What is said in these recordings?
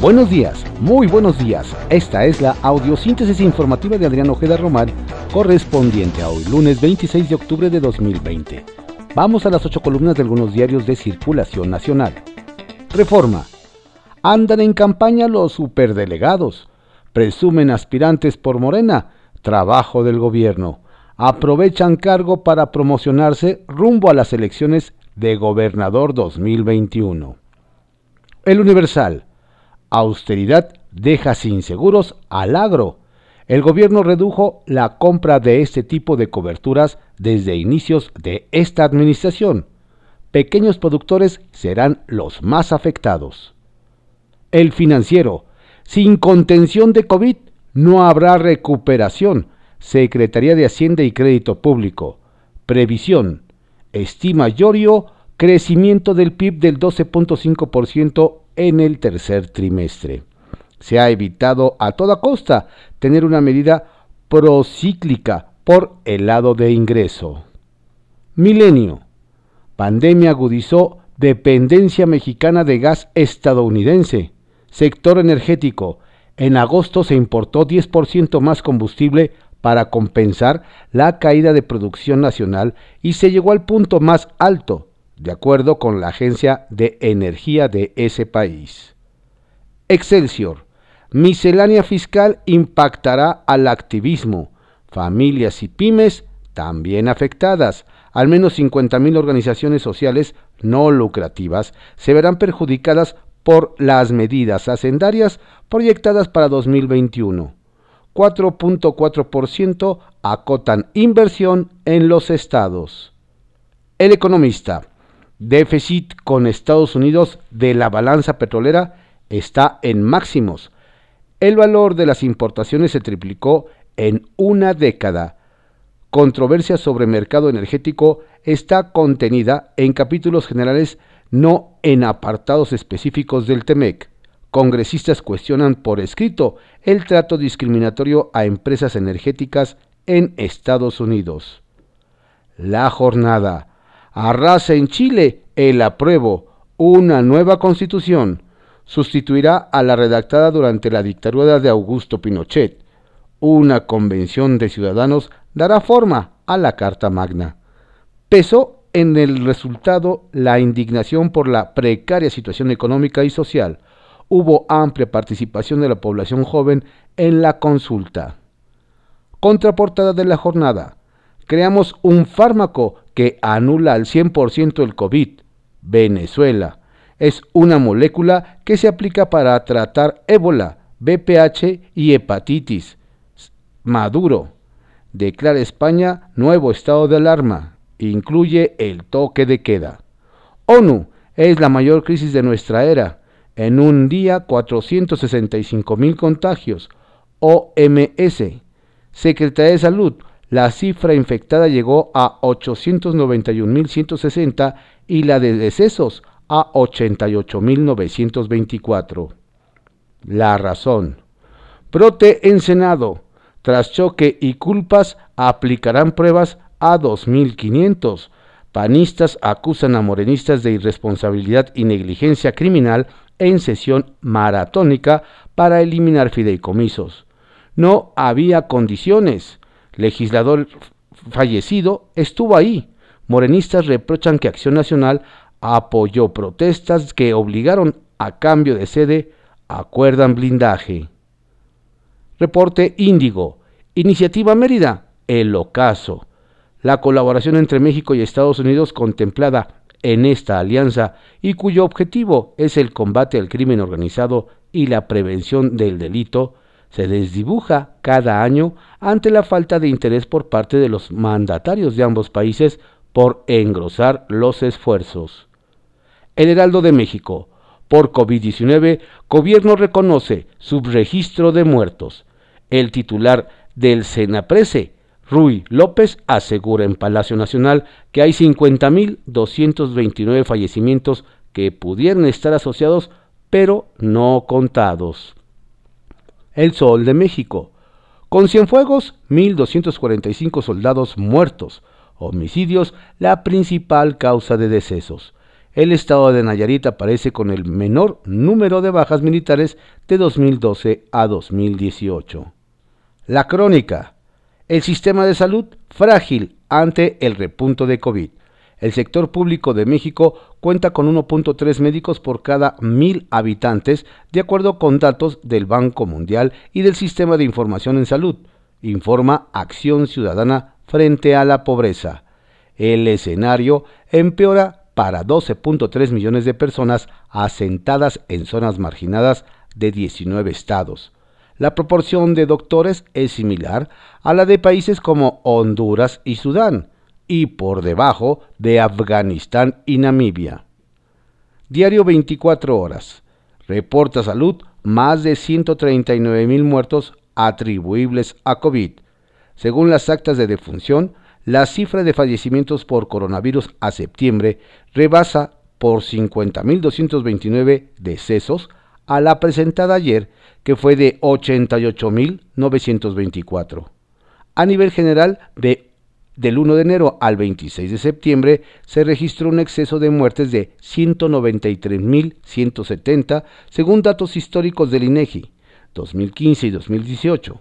Buenos días, muy buenos días. Esta es la audiosíntesis informativa de Adrián Ojeda Román, correspondiente a hoy, lunes 26 de octubre de 2020. Vamos a las ocho columnas de algunos diarios de circulación nacional. Reforma. Andan en campaña los superdelegados. Presumen aspirantes por Morena. Trabajo del gobierno. Aprovechan cargo para promocionarse rumbo a las elecciones de gobernador 2021. El Universal. Austeridad deja sin seguros al agro. El gobierno redujo la compra de este tipo de coberturas desde inicios de esta administración. Pequeños productores serán los más afectados. El financiero. Sin contención de COVID no habrá recuperación. Secretaría de Hacienda y Crédito Público. Previsión. Estima Llorio crecimiento del PIB del 12.5% en el tercer trimestre. Se ha evitado a toda costa tener una medida procíclica por el lado de ingreso. Milenio. Pandemia agudizó dependencia mexicana de gas estadounidense. Sector energético. En agosto se importó 10% más combustible para compensar la caída de producción nacional y se llegó al punto más alto de acuerdo con la Agencia de Energía de ese país. Excelsior. Miscelánea fiscal impactará al activismo. Familias y pymes también afectadas. Al menos 50.000 organizaciones sociales no lucrativas se verán perjudicadas por las medidas hacendarias proyectadas para 2021. 4.4% acotan inversión en los estados. El economista. Déficit con Estados Unidos de la balanza petrolera está en máximos. El valor de las importaciones se triplicó en una década. Controversia sobre mercado energético está contenida en capítulos generales, no en apartados específicos del TEMEC. Congresistas cuestionan por escrito el trato discriminatorio a empresas energéticas en Estados Unidos. La jornada Arrasa en Chile el apruebo, una nueva constitución. Sustituirá a la redactada durante la dictadura de Augusto Pinochet. Una convención de ciudadanos dará forma a la Carta Magna. Pesó en el resultado la indignación por la precaria situación económica y social. Hubo amplia participación de la población joven en la consulta. Contraportada de la jornada creamos un fármaco que anula al 100% el COVID. Venezuela. Es una molécula que se aplica para tratar ébola, BPH y hepatitis. Maduro. Declara España nuevo estado de alarma. Incluye el toque de queda. ONU. Es la mayor crisis de nuestra era. En un día 465 mil contagios. OMS. Secretaría de Salud la cifra infectada llegó a 891.160 y la de decesos a 88.924. La razón. Prote en Senado. Tras choque y culpas, aplicarán pruebas a 2.500. Panistas acusan a morenistas de irresponsabilidad y negligencia criminal en sesión maratónica para eliminar fideicomisos. No había condiciones legislador fallecido, estuvo ahí. Morenistas reprochan que Acción Nacional apoyó protestas que obligaron a cambio de sede, acuerdan blindaje. Reporte Índigo. Iniciativa Mérida. El ocaso. La colaboración entre México y Estados Unidos contemplada en esta alianza y cuyo objetivo es el combate al crimen organizado y la prevención del delito se desdibuja cada año ante la falta de interés por parte de los mandatarios de ambos países por engrosar los esfuerzos. El Heraldo de México. Por COVID-19, gobierno reconoce subregistro de muertos. El titular del Senaprese, Rui López, asegura en Palacio Nacional que hay 50.229 fallecimientos que pudieran estar asociados, pero no contados. El Sol de México. Con Cienfuegos, 1.245 soldados muertos. Homicidios, la principal causa de decesos. el estado de Nayarit aparece con el menor número de bajas militares de 2012 a 2018. La crónica. El sistema de salud frágil ante el repunto de COVID. El sector público de México cuenta con 1.3 médicos por cada mil habitantes, de acuerdo con datos del Banco Mundial y del Sistema de Información en Salud, informa Acción Ciudadana frente a la pobreza. El escenario empeora para 12.3 millones de personas asentadas en zonas marginadas de 19 estados. La proporción de doctores es similar a la de países como Honduras y Sudán, y por debajo de Afganistán y Namibia. Diario 24 horas. Reporta salud más de 139 mil muertos atribuibles a COVID. Según las actas de defunción, la cifra de fallecimientos por coronavirus a septiembre rebasa por 50.229 decesos a la presentada ayer, que fue de 88.924. A nivel general, de del 1 de enero al 26 de septiembre se registró un exceso de muertes de 193.170 según datos históricos del INEGI 2015 y 2018.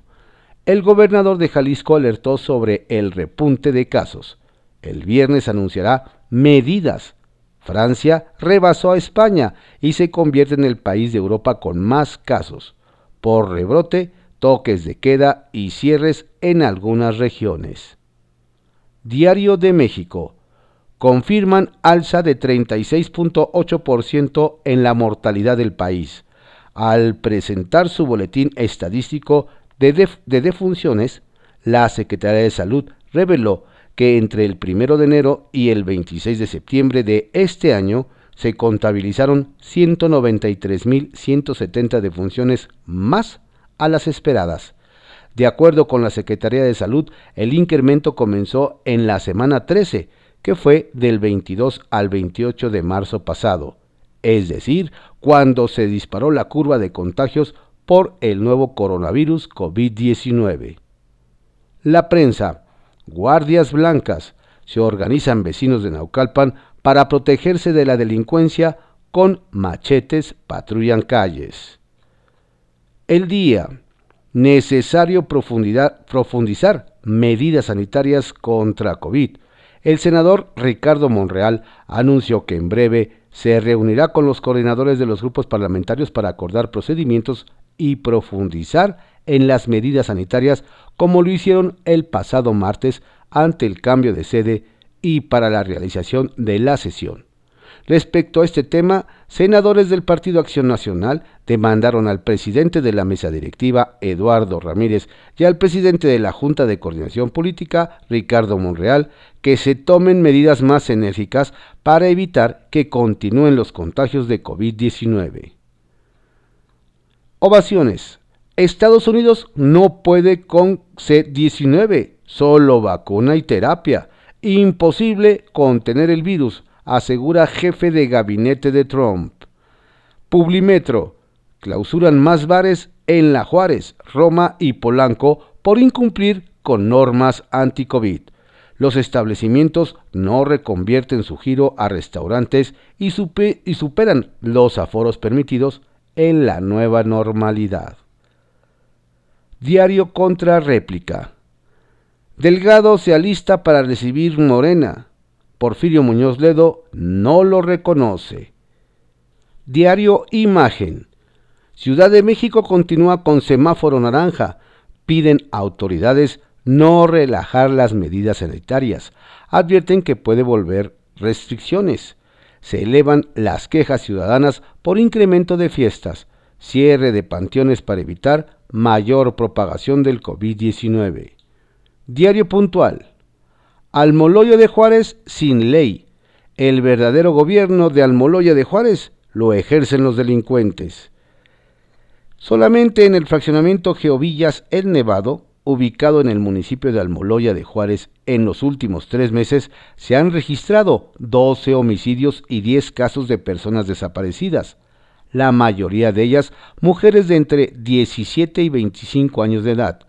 El gobernador de Jalisco alertó sobre el repunte de casos. El viernes anunciará medidas. Francia rebasó a España y se convierte en el país de Europa con más casos. Por rebrote, toques de queda y cierres en algunas regiones. Diario de México. Confirman alza de 36.8% en la mortalidad del país. Al presentar su boletín estadístico de, defunciones, la Secretaría de Salud reveló que entre el 1 de enero y el 26 de septiembre de este año se contabilizaron 193.170 defunciones más a las esperadas. De acuerdo con la Secretaría de Salud, el incremento comenzó en la semana 13, que fue del 22 al 28 de marzo pasado, es decir, cuando se disparó la curva de contagios por el nuevo coronavirus COVID-19. La prensa, guardias blancas, se organizan vecinos de Naucalpan para protegerse de la delincuencia con machetes patrullan calles. El día, necesario profundizar medidas sanitarias contra COVID. El senador Ricardo Monreal anunció que en breve se reunirá con los coordinadores de los grupos parlamentarios para acordar procedimientos y profundizar en las medidas sanitarias como lo hicieron el pasado martes ante el cambio de sede y para la realización de la sesión. Respecto a este tema, senadores del Partido Acción Nacional demandaron al presidente de la mesa directiva, Eduardo Ramírez, y al presidente de la Junta de Coordinación Política, Ricardo Monreal, que se tomen medidas más enérgicas para evitar que continúen los contagios de COVID-19. Ovaciones. Estados Unidos no puede con C-19, solo vacuna y terapia. Imposible contener el virus asegura jefe de gabinete de Trump. Publimetro. Clausuran más bares en La Juárez, Roma y Polanco por incumplir con normas anti-COVID. Los establecimientos no reconvierten su giro a restaurantes y, y superan los aforos permitidos en la nueva normalidad. Diario contra réplica. Delgado se alista para recibir Morena. Porfirio Muñoz Ledo no lo reconoce. Diario Imagen. Ciudad de México continúa con semáforo naranja. Piden autoridades no relajar las medidas sanitarias. Advierten que puede volver restricciones. Se elevan las quejas ciudadanas por incremento de fiestas, cierre de panteones para evitar mayor propagación del COVID-19. Diario puntual. Almoloya de Juárez sin ley. El verdadero gobierno de Almoloya de Juárez lo ejercen los delincuentes. Solamente en el fraccionamiento Geovillas El Nevado, ubicado en el municipio de Almoloya de Juárez, en los últimos tres meses se han registrado 12 homicidios y 10 casos de personas desaparecidas, la mayoría de ellas mujeres de entre 17 y 25 años de edad.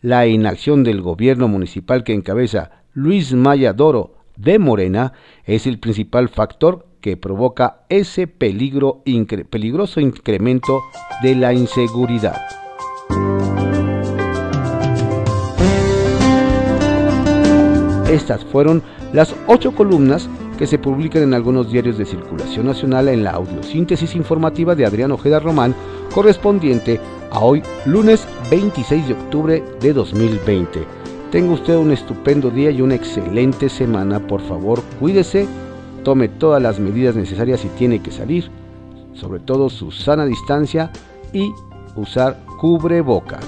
La inacción del gobierno municipal que encabeza Luis Maya Doro de Morena es el principal factor que provoca ese peligro, peligroso incremento de la inseguridad. Estas fueron las ocho columnas que se publican en algunos diarios de circulación nacional en la audiosíntesis informativa de Adrián Ojeda Román, correspondiente a hoy, lunes 26 de octubre de 2020. Tenga usted un estupendo día y una excelente semana. Por favor, cuídese, tome todas las medidas necesarias si tiene que salir, sobre todo su sana distancia y usar cubreboca.